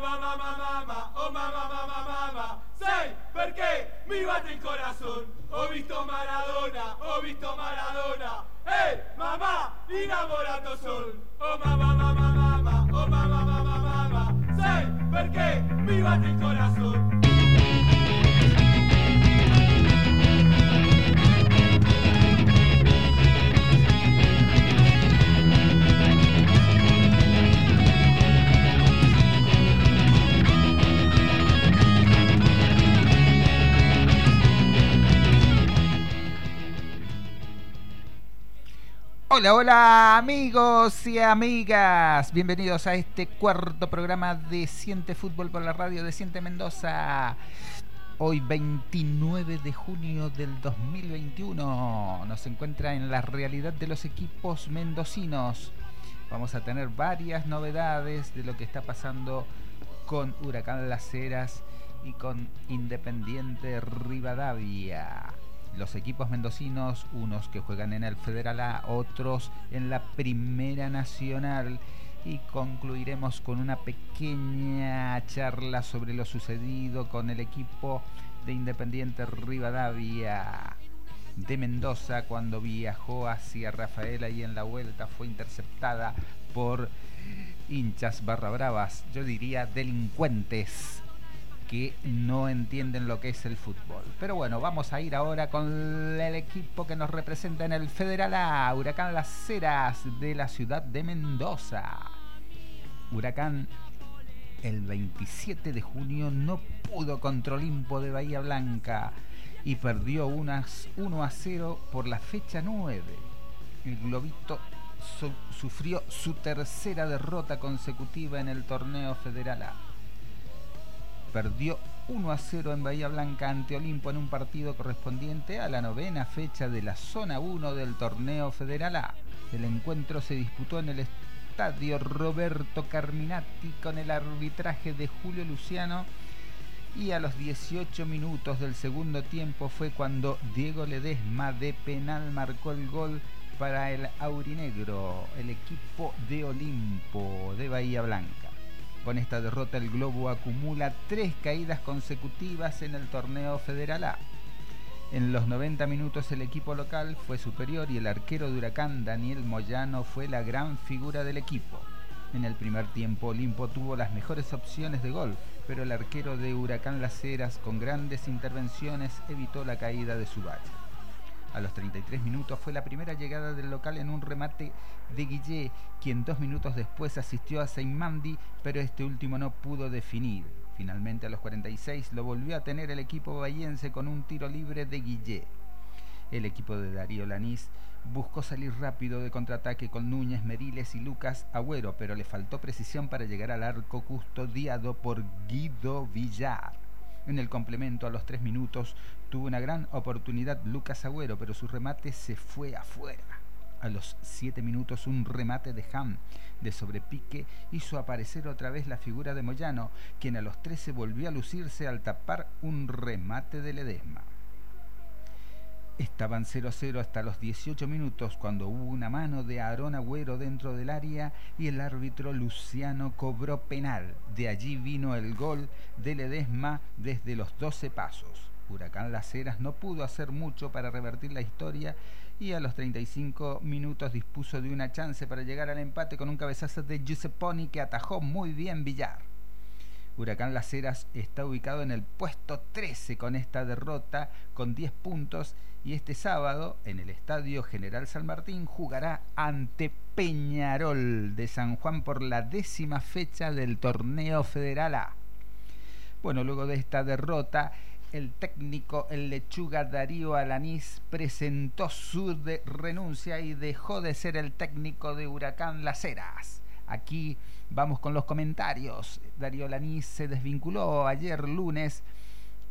mamma mamma mamma, oh mamma mamma mamma, sai perché mi batte il corazon. Ho visto Maradona, ho visto Maradona. Ehi, mamma, innamorato son. Oh mamma mamma mamma, oh mamma mamma mamma, sai perché mi batte il corazon. Hola, hola amigos y amigas. Bienvenidos a este cuarto programa de Siente Fútbol por la radio de Siente Mendoza. Hoy 29 de junio del 2021 nos encuentra en la realidad de los equipos mendocinos. Vamos a tener varias novedades de lo que está pasando con Huracán Las Heras y con Independiente Rivadavia los equipos mendocinos, unos que juegan en el Federal A, otros en la Primera Nacional. Y concluiremos con una pequeña charla sobre lo sucedido con el equipo de Independiente Rivadavia de Mendoza cuando viajó hacia Rafaela y en la vuelta fue interceptada por hinchas barra bravas, yo diría delincuentes que no entienden lo que es el fútbol. Pero bueno, vamos a ir ahora con el equipo que nos representa en el Federal A, Huracán Las Heras de la ciudad de Mendoza. Huracán el 27 de junio no pudo contra Olimpo de Bahía Blanca y perdió unas 1 a 0 por la fecha 9. El Globito sufrió su tercera derrota consecutiva en el torneo Federal A perdió 1 a 0 en Bahía Blanca ante Olimpo en un partido correspondiente a la novena fecha de la zona 1 del torneo Federal A. El encuentro se disputó en el estadio Roberto Carminati con el arbitraje de Julio Luciano y a los 18 minutos del segundo tiempo fue cuando Diego Ledesma de penal marcó el gol para el Aurinegro, el equipo de Olimpo de Bahía Blanca. Con esta derrota el Globo acumula tres caídas consecutivas en el torneo Federal A. En los 90 minutos el equipo local fue superior y el arquero de Huracán Daniel Moyano fue la gran figura del equipo. En el primer tiempo Olimpo tuvo las mejores opciones de gol, pero el arquero de Huracán Las Heras con grandes intervenciones evitó la caída de su valla. A los 33 minutos fue la primera llegada del local en un remate de Guillé, quien dos minutos después asistió a Seymandi, pero este último no pudo definir. Finalmente a los 46 lo volvió a tener el equipo bahiense con un tiro libre de Guillé. El equipo de Darío Lanís buscó salir rápido de contraataque con Núñez, Meriles y Lucas Agüero, pero le faltó precisión para llegar al arco custodiado por Guido Villar. En el complemento a los tres minutos tuvo una gran oportunidad Lucas Agüero, pero su remate se fue afuera. A los siete minutos un remate de Ham de sobrepique hizo aparecer otra vez la figura de Moyano, quien a los 13 volvió a lucirse al tapar un remate de Ledesma. Estaban 0-0 hasta los 18 minutos cuando hubo una mano de Aarón Agüero dentro del área y el árbitro Luciano cobró penal. De allí vino el gol de Ledesma desde los 12 pasos. Huracán Las Heras no pudo hacer mucho para revertir la historia y a los 35 minutos dispuso de una chance para llegar al empate con un cabezazo de Giusepponi que atajó muy bien Villar. Huracán Las Heras está ubicado en el puesto 13 con esta derrota con 10 puntos y este sábado en el Estadio General San Martín jugará ante Peñarol de San Juan por la décima fecha del torneo federal A. Bueno, luego de esta derrota, el técnico, el lechuga Darío Alanís, presentó su renuncia y dejó de ser el técnico de Huracán Las Heras. Aquí vamos con los comentarios. Darío Alanís se desvinculó ayer lunes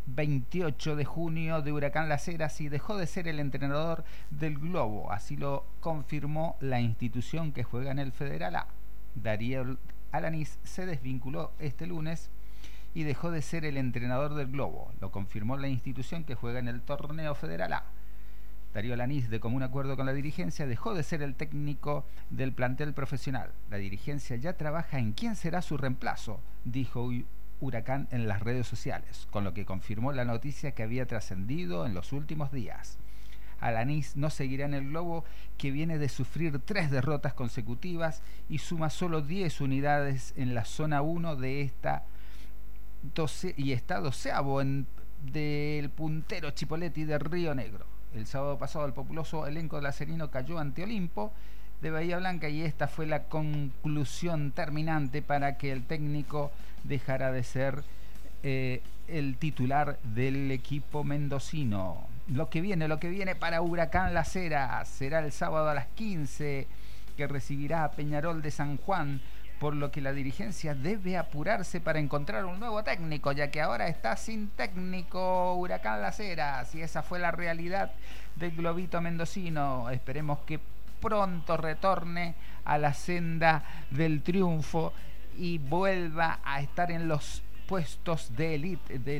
28 de junio de Huracán Las Heras y dejó de ser el entrenador del Globo. Así lo confirmó la institución que juega en el Federal A. Darío Alanis se desvinculó este lunes y dejó de ser el entrenador del Globo. Lo confirmó la institución que juega en el torneo Federal A. Darío Lanís, de común acuerdo con la dirigencia, dejó de ser el técnico del plantel profesional. La dirigencia ya trabaja en quién será su reemplazo, dijo Huracán en las redes sociales, con lo que confirmó la noticia que había trascendido en los últimos días. Alanís no seguirá en el globo que viene de sufrir tres derrotas consecutivas y suma solo 10 unidades en la zona 1 de esta 12, y está doceavo del puntero Chipoletti de Río Negro. El sábado pasado el populoso elenco de la Serino cayó ante Olimpo de Bahía Blanca y esta fue la conclusión terminante para que el técnico dejara de ser eh, el titular del equipo mendocino. Lo que viene, lo que viene para Huracán Las Heras será el sábado a las 15 que recibirá a Peñarol de San Juan, por lo que la dirigencia debe apurarse para encontrar un nuevo técnico, ya que ahora está sin técnico Huracán Las Heras y esa fue la realidad del globito mendocino. Esperemos que pronto retorne a la senda del triunfo y vuelva a estar en los puestos de elite de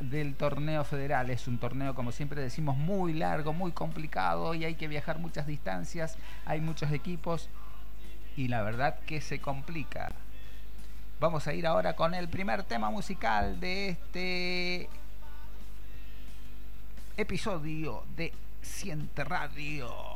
del torneo federal. Es un torneo, como siempre decimos, muy largo, muy complicado y hay que viajar muchas distancias, hay muchos equipos y la verdad que se complica. Vamos a ir ahora con el primer tema musical de este episodio de Siente Radio.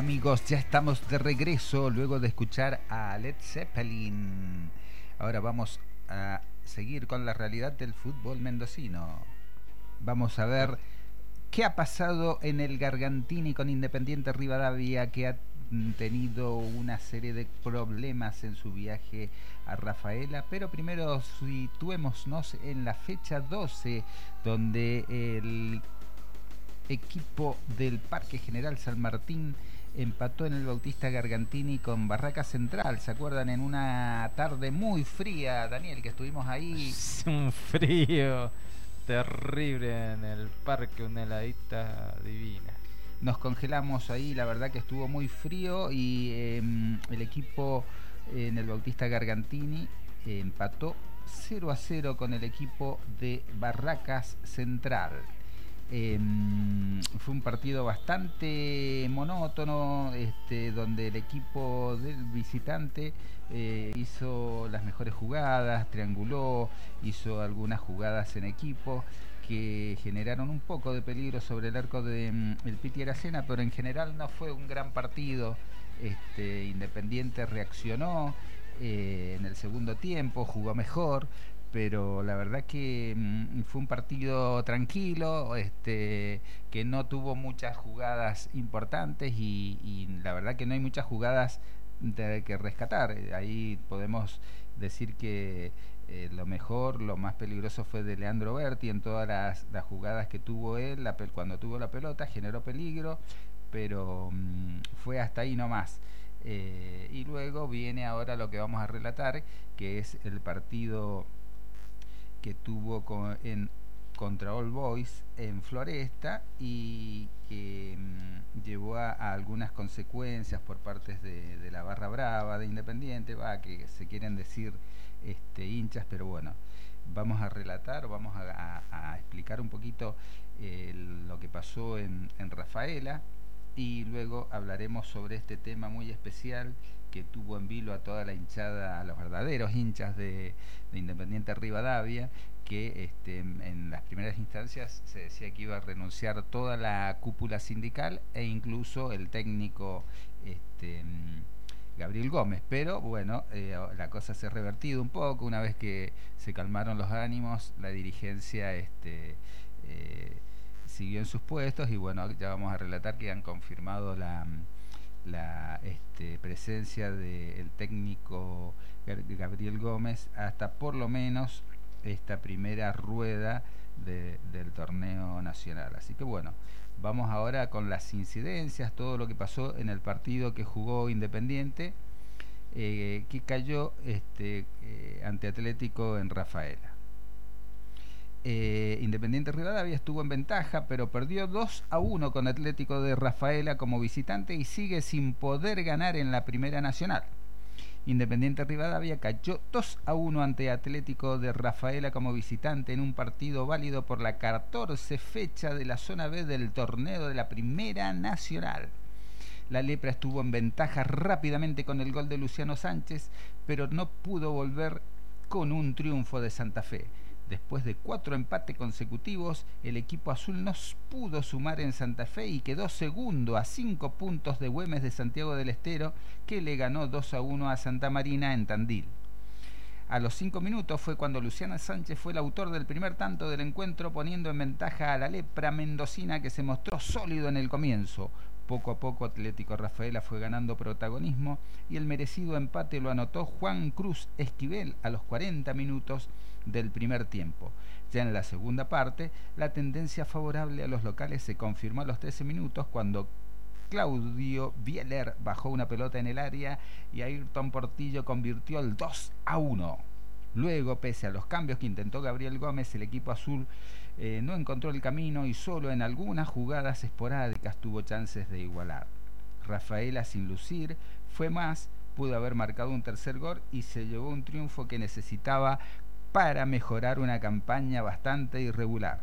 Amigos, ya estamos de regreso luego de escuchar a Led Zeppelin. Ahora vamos a seguir con la realidad del fútbol mendocino. Vamos a ver qué ha pasado en el Gargantini con Independiente Rivadavia, que ha tenido una serie de problemas en su viaje a Rafaela, pero primero situémonos en la fecha 12, donde el equipo del Parque General San Martín empató en el Bautista Gargantini con Barraca Central. ¿Se acuerdan? En una tarde muy fría, Daniel, que estuvimos ahí. Un frío terrible en el parque, una heladita divina. Nos congelamos ahí, la verdad que estuvo muy frío y em, el equipo en el Bautista Gargantini empató 0 a 0 con el equipo de Barracas Central. Em, fue un partido bastante monótono, este, donde el equipo del visitante eh, hizo las mejores jugadas, trianguló, hizo algunas jugadas en equipo que generaron un poco de peligro sobre el arco de mm, Piti Aracena, pero en general no fue un gran partido. Este, Independiente reaccionó eh, en el segundo tiempo, jugó mejor, pero la verdad que mm, fue un partido tranquilo, este, que no tuvo muchas jugadas importantes y, la verdad que no hay muchas jugadas de, que rescatar. Ahí podemos decir que eh, lo mejor, lo más peligroso fue de Leandro Berti en todas las, jugadas que tuvo él, cuando tuvo la pelota generó peligro, pero mm, fue hasta ahí nomás. Eh, y luego viene ahora lo que vamos a relatar, que es el partido que tuvo en, contra All Boys en Floresta y que mm, llevó a, algunas consecuencias por partes de, la barra brava de Independiente, va, que se quieren decir este, hinchas, pero bueno, vamos a relatar, vamos a, explicar un poquito eh, lo que pasó en, en Rafaela y luego hablaremos sobre este tema muy especial que tuvo en vilo a toda la hinchada, a los verdaderos hinchas de, Independiente Rivadavia, que este, en las primeras instancias se decía que iba a renunciar toda la cúpula sindical e incluso el técnico este, Gabriel Gómez. Pero bueno, eh, la cosa se ha revertido un poco una vez que se calmaron los ánimos, la dirigencia este, eh, siguió en sus puestos y bueno, ya vamos a relatar que han confirmado la la este, presencia del técnico Gabriel Gómez hasta por lo menos esta primera rueda del torneo nacional. Así que bueno, vamos ahora con las incidencias, todo lo que pasó en el partido que jugó Independiente, eh, que cayó este, eh, ante Atlético en Rafaela. Eh, Independiente Rivadavia estuvo en ventaja, pero perdió 2 a 1 con Atlético de Rafaela como visitante y sigue sin poder ganar en la Primera Nacional. Independiente Rivadavia cayó 2 a 1 ante Atlético de Rafaela como visitante en un partido válido por la 14 fecha de la zona B del torneo de la Primera Nacional. La Lepra estuvo en ventaja rápidamente con el gol de Luciano Sánchez, pero no pudo volver con un triunfo de Santa Fe. Después de cuatro empates consecutivos, el equipo azul no pudo sumar en Santa Fe y quedó segundo a cinco puntos de Güemes de Santiago del Estero, que le ganó 2 a 1 a Santa Marina en Tandil. A los cinco minutos fue cuando Luciana Sánchez fue el autor del primer tanto del encuentro, poniendo en ventaja a la lepra mendocina que se mostró sólido en el comienzo. Poco a poco Atlético Rafaela fue ganando protagonismo y el merecido empate lo anotó Juan Cruz Esquivel a los 40 minutos del primer tiempo. Ya en la segunda parte, la tendencia favorable a los locales se confirmó a los 13 minutos cuando Claudio Bieler bajó una pelota en el área y Ayrton Portillo convirtió el 2 a 1. Luego, pese a los cambios que intentó Gabriel Gómez, el equipo azul eh, no encontró el camino y solo en algunas jugadas esporádicas tuvo chances de igualar. Rafaela, sin lucir, fue más, pudo haber marcado un tercer gol y se llevó un triunfo que necesitaba para mejorar una campaña bastante irregular.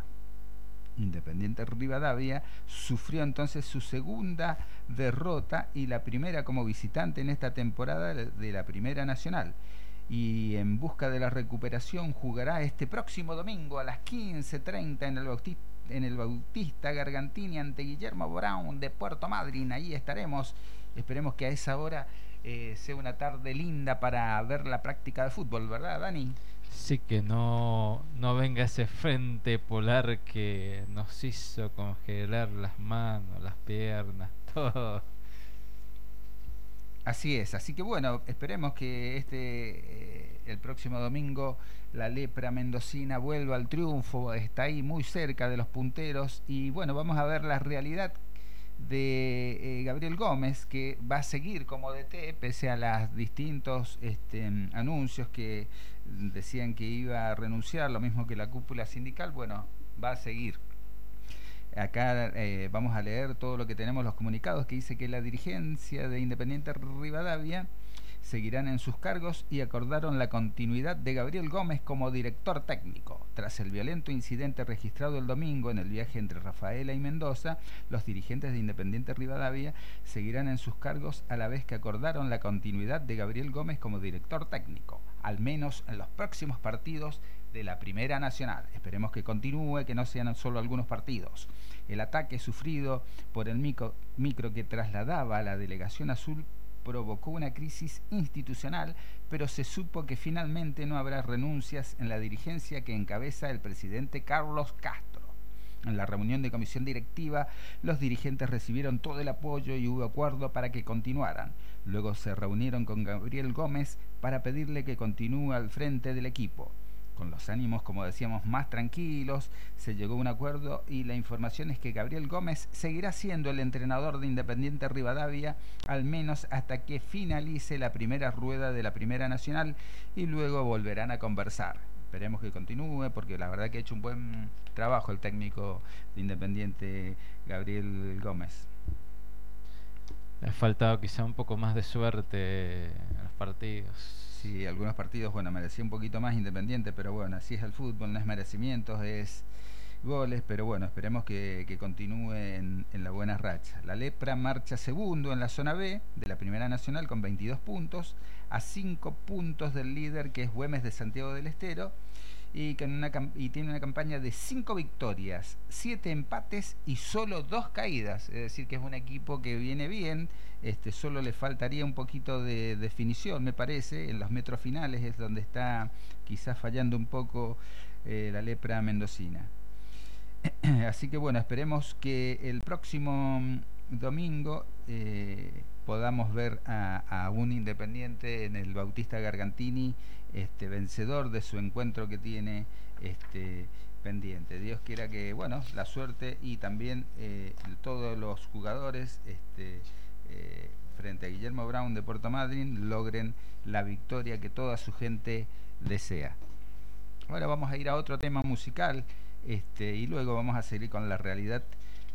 Independiente Rivadavia sufrió entonces su segunda derrota y la primera como visitante en esta temporada de la Primera Nacional. Y en busca de la recuperación jugará este próximo domingo a las 15.30 en el en el Bautista Gargantini ante Guillermo Brown de Puerto Madryn. Ahí estaremos. Esperemos que a esa hora eh, sea una tarde linda para ver la práctica de fútbol, ¿verdad, Dani? Sí que no, no venga ese frente polar que nos hizo congelar las manos, las piernas, todo. Así es, así que bueno, esperemos que este eh, el próximo domingo la lepra mendocina vuelva al triunfo, está ahí muy cerca de los punteros y bueno, vamos a ver la realidad de eh, Gabriel Gómez que va a seguir como DT pese a los distintos este, anuncios que decían que iba a renunciar, lo mismo que la cúpula sindical, bueno, va a seguir. Acá eh, vamos a leer todo lo que tenemos los comunicados que dice que la dirigencia de Independiente Rivadavia seguirán en sus cargos y acordaron la continuidad de Gabriel Gómez como director técnico. Tras el violento incidente registrado el domingo en el viaje entre Rafaela y Mendoza, los dirigentes de Independiente Rivadavia seguirán en sus cargos a la vez que acordaron la continuidad de Gabriel Gómez como director técnico, al menos en los próximos partidos de la Primera Nacional. Esperemos que continúe, que no sean solo algunos partidos. El ataque sufrido por el micro, que trasladaba a la delegación azul provocó una crisis institucional, pero se supo que finalmente no habrá renuncias en la dirigencia que encabeza el presidente Carlos Castro. En la reunión de comisión directiva, los dirigentes recibieron todo el apoyo y hubo acuerdo para que continuaran. Luego se reunieron con Gabriel Gómez para pedirle que continúe al frente del equipo con los ánimos, como decíamos, más tranquilos, se llegó a un acuerdo y la información es que Gabriel Gómez seguirá siendo el entrenador de Independiente Rivadavia, al menos hasta que finalice la primera rueda de la Primera Nacional y luego volverán a conversar. Esperemos que continúe porque la verdad que ha hecho un buen trabajo el técnico de Independiente Gabriel Gómez. Le ha faltado quizá un poco más de suerte en los partidos. Sí, algunos partidos, bueno, merecía un poquito más Independiente, pero bueno, así es el fútbol, no es merecimientos, es goles, pero bueno, esperemos que, que continúe en, en, la buena racha. La Lepra marcha segundo en la zona B de la Primera Nacional con 22 puntos, a 5 puntos del líder que es Güemes de Santiago del Estero, y, tiene una campaña de 5 victorias, 7 empates y solo 2 caídas, es decir, que es un equipo que viene bien, este, solo le faltaría un poquito de definición, me parece, en los metros finales es donde está quizás fallando un poco eh, la lepra mendocina. Así que bueno, esperemos que el próximo domingo eh, podamos ver a, un independiente en el Bautista Gargantini, este, vencedor de su encuentro que tiene este, pendiente. Dios quiera que, bueno, la suerte y también eh, todos los jugadores este, eh, frente a Guillermo Brown de Puerto Madryn logren la victoria que toda su gente desea. Ahora vamos a ir a otro tema musical este, y luego vamos a seguir con la realidad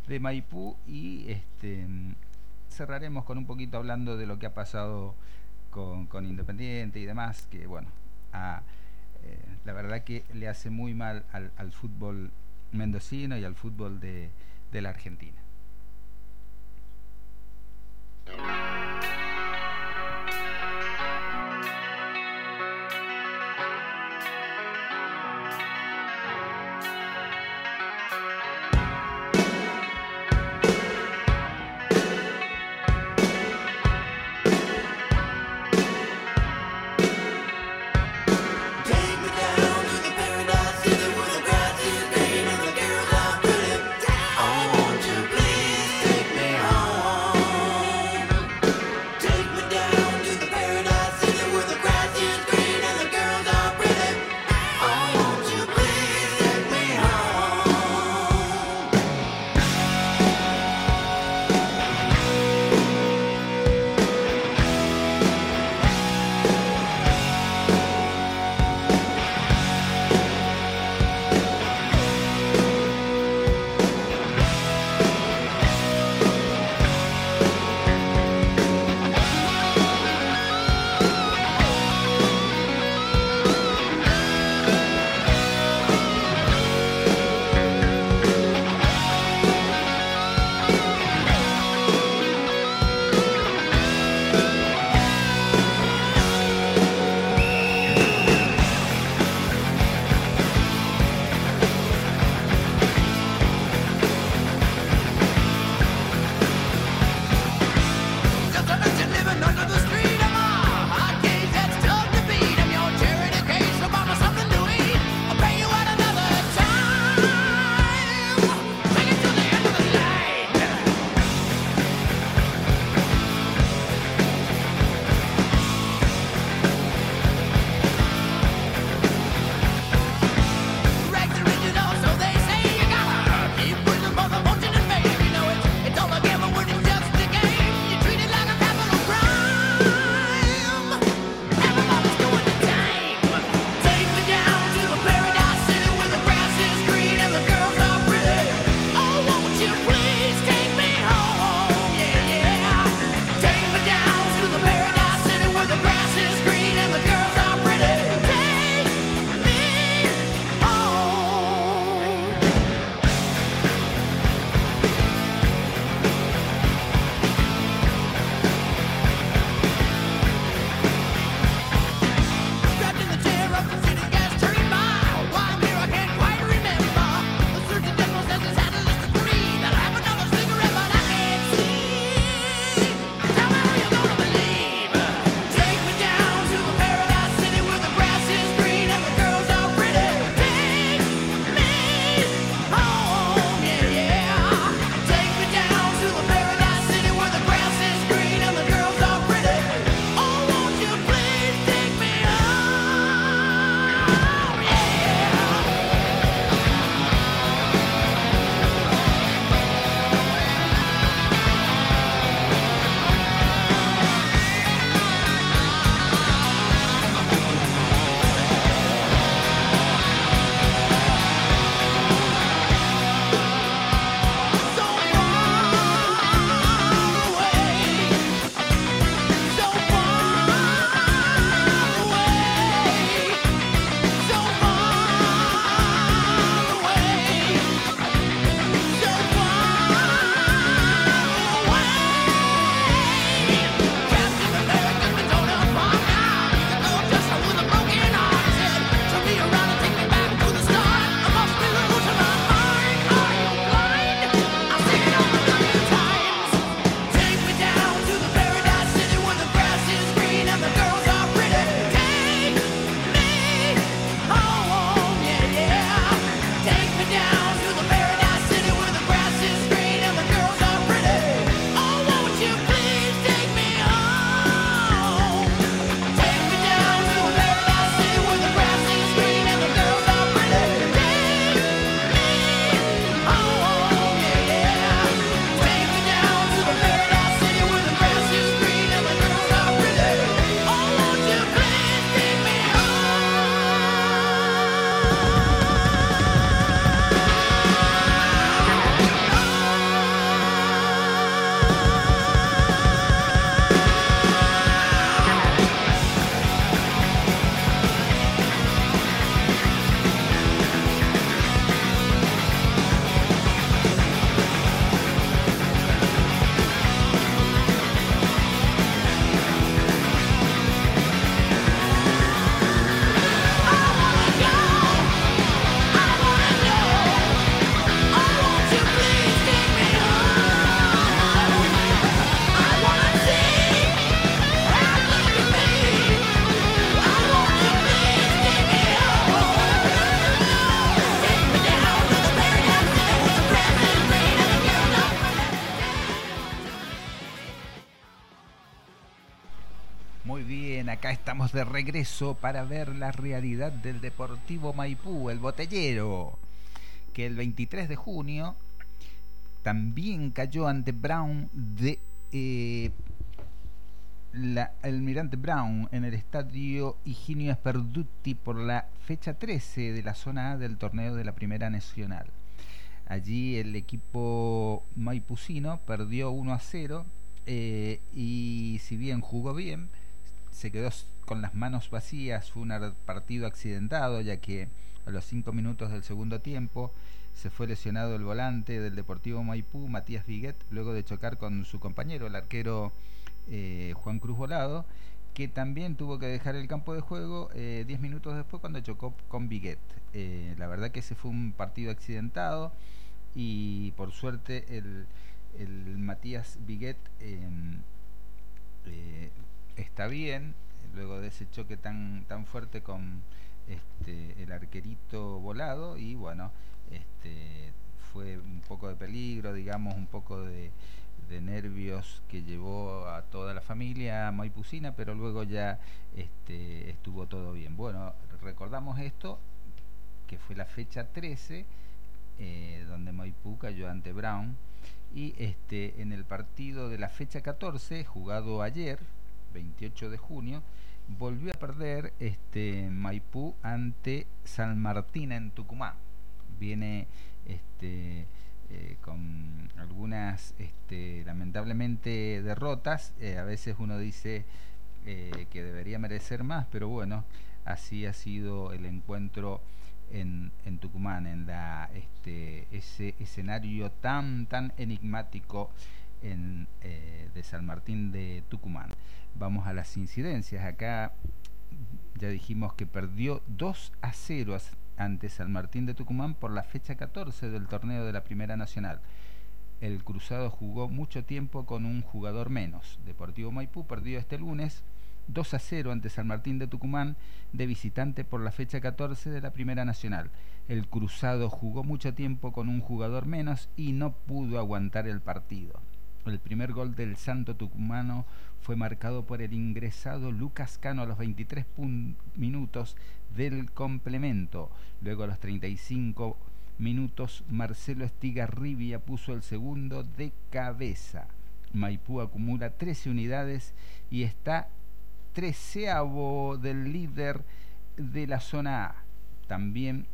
de Maipú y este, cerraremos con un poquito hablando de lo que ha pasado con, con Independiente y demás, que bueno, eh, la verdad que le hace muy mal al, fútbol mendocino y al fútbol de la Argentina. Regreso para ver la realidad del Deportivo Maipú, el botellero, que el 23 de junio también cayó ante Brown de eh, la Almirante Brown en el estadio Higinio Esperduti por la fecha 13 de la zona A del torneo de la Primera Nacional. Allí el equipo maipucino perdió 1 a 0 eh, y si bien jugó bien, se quedó con las manos vacías, fue un partido accidentado ya que a los 5 minutos del segundo tiempo se fue lesionado el volante del Deportivo Maipú, Matías Viguet, luego de chocar con su compañero, el arquero eh, Juan Cruz Volado, que también tuvo que dejar el campo de juego 10 eh, minutos después cuando chocó con Viguet. Eh, la verdad que ese fue un partido accidentado y por suerte el, el Matías Viguet em, está bien, luego de ese choque tan, tan fuerte con este, el arquerito volado y bueno, este, fue un poco de peligro, digamos, un poco de, nervios que llevó a toda la familia maipucina, pero luego ya este, estuvo todo bien. Bueno, recordamos esto, que fue la fecha 13, eh, donde Maipú cayó ante Brown, y este, en el partido de la fecha 14, jugado ayer, 28 de junio, volvió a perder este, Maipú ante San Martín en Tucumán. Viene este, eh, con algunas este, lamentablemente derrotas. Eh, a veces uno dice eh, que debería merecer más, pero bueno, así ha sido el encuentro en, en Tucumán, en la, este, ese escenario tan, tan enigmático en, de San Martín de Tucumán. Vamos a las incidencias. Acá ya dijimos que perdió 2 a 0 ante San Martín de Tucumán por la fecha 14 del torneo de la Primera Nacional. El Cruzado jugó mucho tiempo con un jugador menos. Deportivo Maipú perdió este lunes 2 a 0 ante San Martín de Tucumán de visitante por la fecha 14 de la Primera Nacional. El Cruzado jugó mucho tiempo con un jugador menos y no pudo aguantar el partido. El primer gol del Santo Tucumano fue marcado por el ingresado Lucas Cano a los 23 minutos del complemento. Luego a los 35 minutos Marcelo Estigarribia puso el segundo de cabeza. Maipú acumula 13 unidades y está treceavo del líder de la zona A. También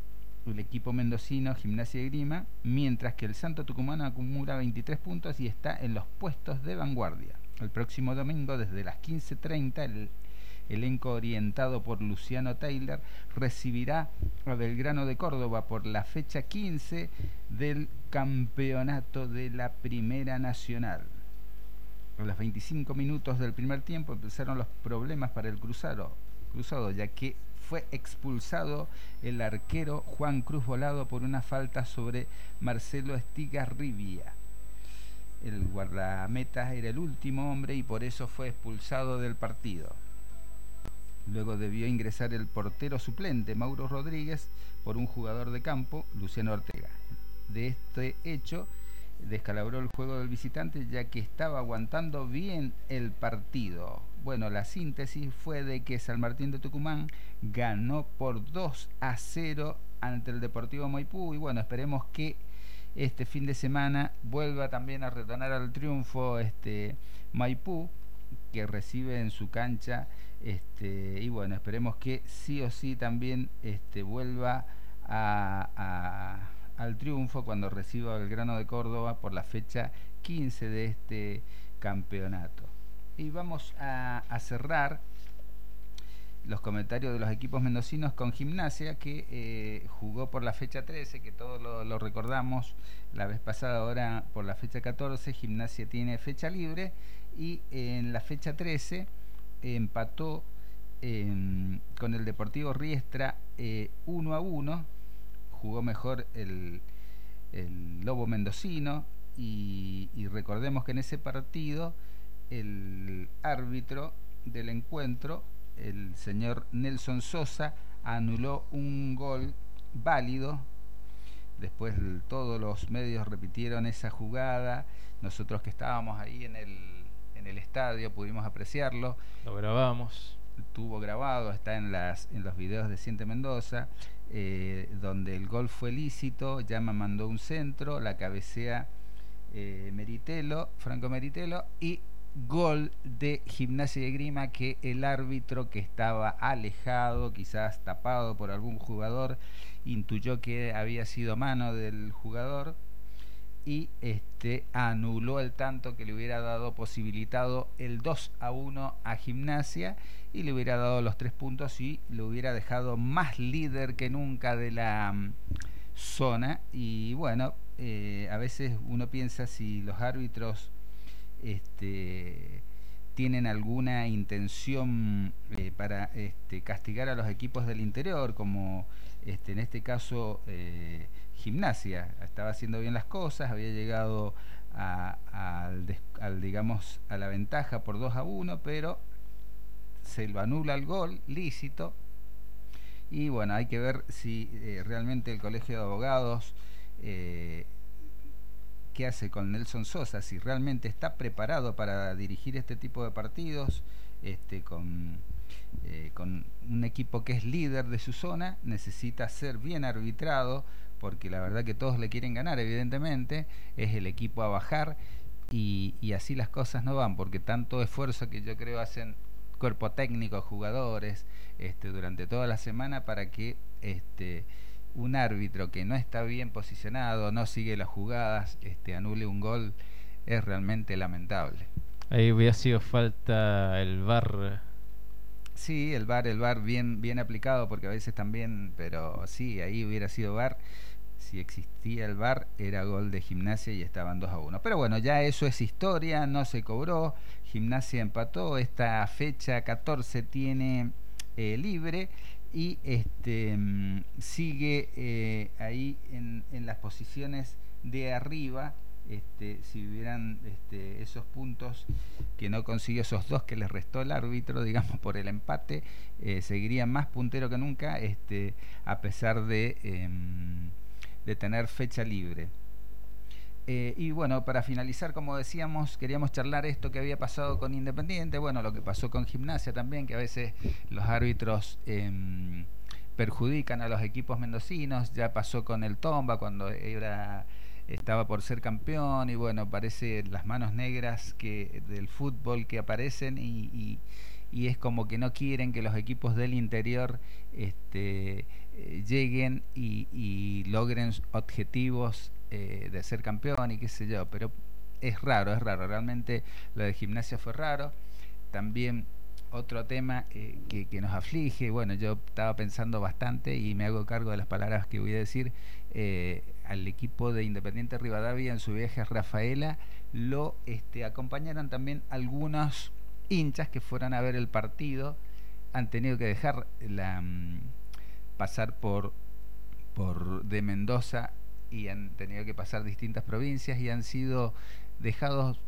el equipo mendocino Gimnasia de Grima, mientras que el Santo Tucumano acumula 23 puntos y está en los puestos de vanguardia. El próximo domingo, desde las 15.30, el elenco orientado por Luciano Taylor recibirá a Belgrano de Córdoba por la fecha 15 del campeonato de la Primera Nacional. A los 25 minutos del primer tiempo empezaron los problemas para el cruzado, cruzado ya que fue expulsado el arquero Juan Cruz Volado por una falta sobre Marcelo Estigarribia. El guardameta era el último hombre y por eso fue expulsado del partido. Luego debió ingresar el portero suplente Mauro Rodríguez por un jugador de campo, Luciano Ortega. De este hecho, descalabró el juego del visitante ya que estaba aguantando bien el partido. Bueno, la síntesis fue de que San Martín de Tucumán ganó por 2 a 0 ante el Deportivo Maipú y bueno, esperemos que este fin de semana vuelva también a retornar al triunfo este Maipú que recibe en su cancha este y bueno, esperemos que sí o sí también este vuelva al triunfo cuando reciba el grano de Córdoba por la fecha 15 de este campeonato. Y vamos a, cerrar los comentarios de los equipos mendocinos con Gimnasia, que eh, jugó por la fecha 13, que todos lo, recordamos la vez pasada, ahora por la fecha 14, Gimnasia tiene fecha libre, y en la fecha 13 empató em, con el Deportivo Riestra 1 eh, a 1 jugó mejor el, Lobo Mendocino y, recordemos que en ese partido el árbitro del encuentro, el señor Nelson Sosa, anuló un gol válido. Después todos los medios repitieron esa jugada. Nosotros que estábamos ahí en el, en el estadio, pudimos apreciarlo. Lo grabamos. Tuvo grabado, está en, las, en los videos de Siente Mendoza, eh, donde el gol fue lícito, Llama mandó un centro, la cabecea eh, Meritelo, Franco Meritelo, y gol de Gimnasia de Grima que el árbitro que estaba alejado, quizás tapado por algún jugador, intuyó que había sido mano del jugador y este anuló el tanto que le hubiera dado posibilitado el 2 a 1 a Gimnasia y le hubiera dado los tres puntos y lo hubiera dejado más líder que nunca de la mm, zona. Y bueno eh, a veces uno piensa si los árbitros este, tienen alguna intención eh, para este, castigar a los equipos del interior, como este, en este caso eh, Gimnasia. Estaba haciendo bien las cosas, había llegado a, al, digamos, a la ventaja por 2 a 1, pero se lo anula el gol, lícito. Y bueno, hay que ver si eh, realmente el Colegio de Abogados hace con Nelson Sosa, si realmente está preparado para dirigir este tipo de partidos, este, con, eh, con un equipo que es líder de su zona, necesita ser bien arbitrado, porque la verdad que todos le quieren ganar, evidentemente, es el equipo a bajar y, y así las cosas no van, porque tanto esfuerzo que yo creo hacen cuerpo técnico, jugadores, este, durante toda la semana para que este, un árbitro que no está bien posicionado, no sigue las jugadas, este, anule un gol, es realmente lamentable. Ahí hubiera sido falta el VAR. Sí, el VAR, el VAR bien, bien aplicado, porque a veces también, pero sí, ahí hubiera sido VAR. Si existía el VAR, era gol de gimnasia y estaban 2 a 1. Pero bueno, ya eso es historia, no se cobró. Gimnasia empató. Esta fecha 14 tiene eh, libre y este mm, sigue eh, ahí en, en, las posiciones de arriba este, si hubieran este, esos puntos que no consiguió esos dos que le restó el árbitro digamos por el empate eh, seguiría más puntero que nunca este, a pesar de, em, de tener fecha libre eh, y bueno, para finalizar, como decíamos, queríamos charlar esto que había pasado con Independiente, bueno, lo que pasó con Gimnasia también, que a veces los árbitros em, perjudican a los equipos mendocinos, ya pasó con el Tomba cuando era estaba por ser campeón y bueno, parece las manos negras que del fútbol que aparecen y, y, es como que no quieren que los equipos del interior este, eh, lleguen y, y logren objetivos eh, de ser campeón y qué sé yo, pero es raro, es raro, realmente lo de gimnasia fue raro. También otro tema eh, que, que, nos aflige, bueno, yo estaba pensando bastante y me hago cargo de las palabras que voy a decir, eh, al equipo de Independiente Rivadavia en su viaje a Rafaela lo este, acompañaron también algunos hinchas que fueron a ver el partido, han tenido que dejar la, mm, pasar por, por de Mendoza y han tenido que pasar distintas provincias y han sido dejados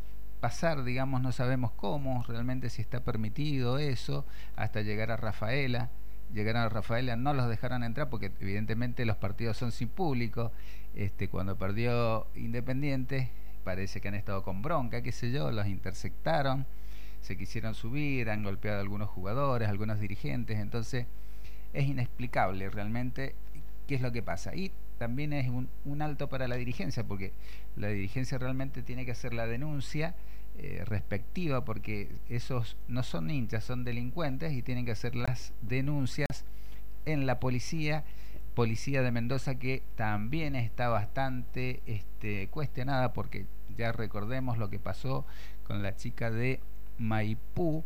pasar, digamos, no sabemos cómo, realmente si está permitido eso, hasta llegar a Rafaela. Llegaron a Rafaela, no los dejaron entrar porque evidentemente los partidos son sin público. Este, cuando perdió Independiente, parece que han estado con bronca, qué sé yo, los interceptaron, se quisieron subir, han golpeado a algunos jugadores, algunos dirigentes, entonces es inexplicable realmente qué es lo que pasa. Y también es un, alto para la dirigencia, porque la dirigencia realmente tiene que hacer la denuncia eh, respectiva, porque esos no son hinchas, son delincuentes y tienen que hacer las denuncias en la policía, policía de Mendoza que también está bastante este, cuestionada, porque ya recordemos lo que pasó con la chica de Maipú,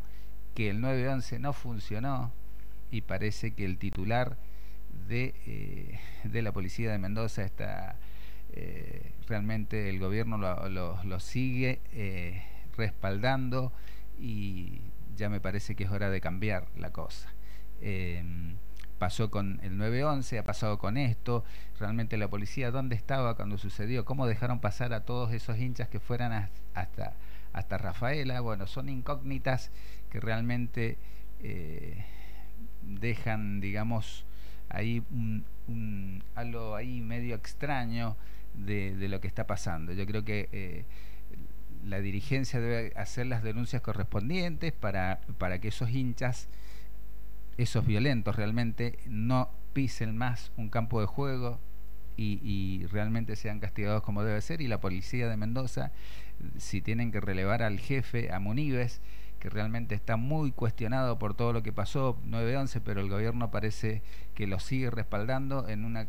que el 911 no funcionó y parece que el titular de, eh, de la policía de Mendoza está eh, realmente el gobierno lo, lo, sigue eh, respaldando y ya me parece que es hora de cambiar la cosa. Em, pasó con el 911, ha pasado con esto, realmente la policía, ¿dónde estaba cuando sucedió? ¿Cómo dejaron pasar a todos esos hinchas que fueran hasta, hasta Rafaela? Bueno, son incógnitas que realmente dejan, digamos, hay un, algo ahí medio extraño de, de, lo que está pasando. Yo creo que eh, la dirigencia debe hacer las denuncias correspondientes para, para que esos hinchas, esos violentos realmente, no pisen más un campo de juego y, y realmente sean castigados como debe ser. Y la policía de Mendoza, si tienen que relevar al jefe, a Munives, que realmente está muy cuestionado por todo lo que pasó 9-11, pero el gobierno parece que lo sigue respaldando en un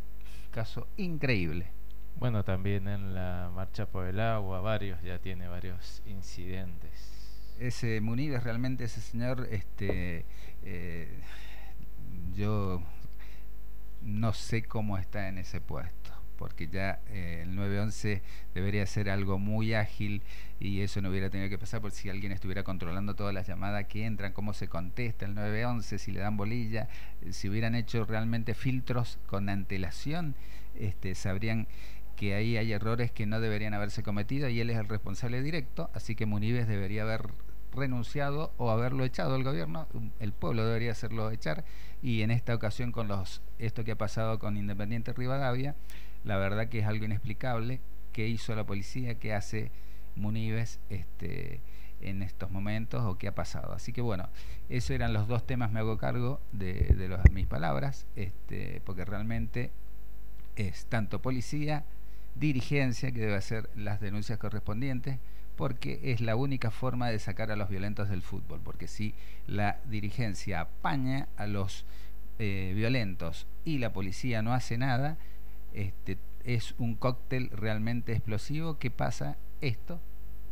caso increíble. Bueno, también en la marcha por el agua, varios ya tiene varios incidentes. Ese Munives, realmente ese señor, este, eh, yo no sé cómo está en ese puesto, porque ya eh, el 911 debería ser algo muy ágil y eso no hubiera tenido que pasar por si alguien estuviera controlando todas las llamadas que entran, cómo se contesta el 911, si le dan bolilla, eh, si hubieran hecho realmente filtros con antelación, este, sabrían que ahí hay errores que no deberían haberse cometido y él es el responsable directo, así que Munives debería haber renunciado o haberlo echado el gobierno, el pueblo debería hacerlo echar y en esta ocasión con los esto que ha pasado con Independiente Rivadavia, la verdad que es algo inexplicable qué hizo la policía, qué hace Munives este en estos momentos o qué ha pasado. Así que bueno, esos eran los dos temas, me hago cargo de, mis palabras, este, porque realmente es tanto policía, dirigencia que debe hacer las denuncias correspondientes, porque es la única forma de sacar a los violentos del fútbol, porque si la dirigencia apaña a los eh, violentos y la policía no hace nada, este, es un cóctel realmente explosivo que pasa esto,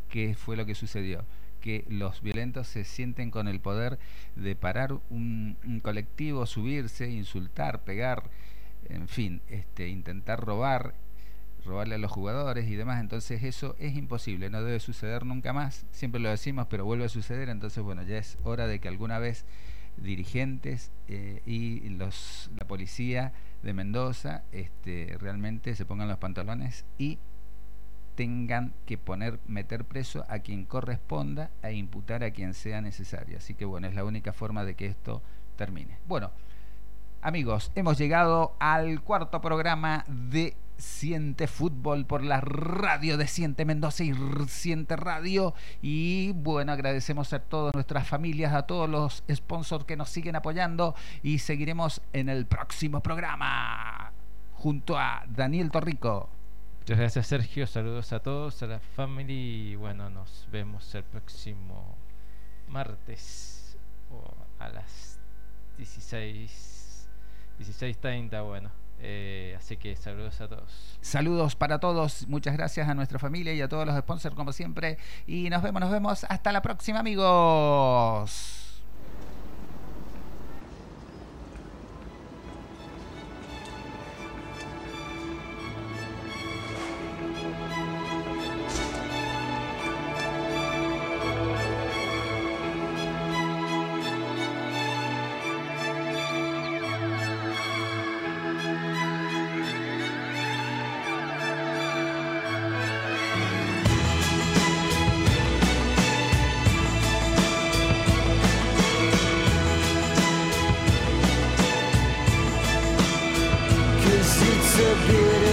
que fue lo que sucedió que los violentos se sienten con el poder de parar un, un colectivo, subirse, insultar, pegar, en fin, este, intentar robar robarle a los jugadores y demás, entonces eso es imposible, no debe suceder nunca más, siempre lo decimos, pero vuelve a suceder, entonces bueno, ya es hora de que alguna vez dirigentes eh, y los, la policía de Mendoza este, realmente se pongan los pantalones y tengan que poner, meter preso a quien corresponda e imputar a quien sea necesario. Así que bueno, es la única forma de que esto termine. Bueno, amigos, hemos llegado al cuarto programa de Siente Fútbol por la radio de Siente Mendoza y Siente Radio. Y bueno, agradecemos a todas nuestras familias, a todos los sponsors que nos siguen apoyando y seguiremos en el próximo programa junto a Daniel Torrico. Muchas gracias Sergio, saludos a todos, a la family y bueno, nos vemos el próximo martes o a las 16 16.30, bueno. Eh, así que saludos a todos. Saludos para todos, muchas gracias a nuestra familia y a todos los sponsors como siempre. Y nos vemos, nos vemos. Hasta la próxima amigos. disappeared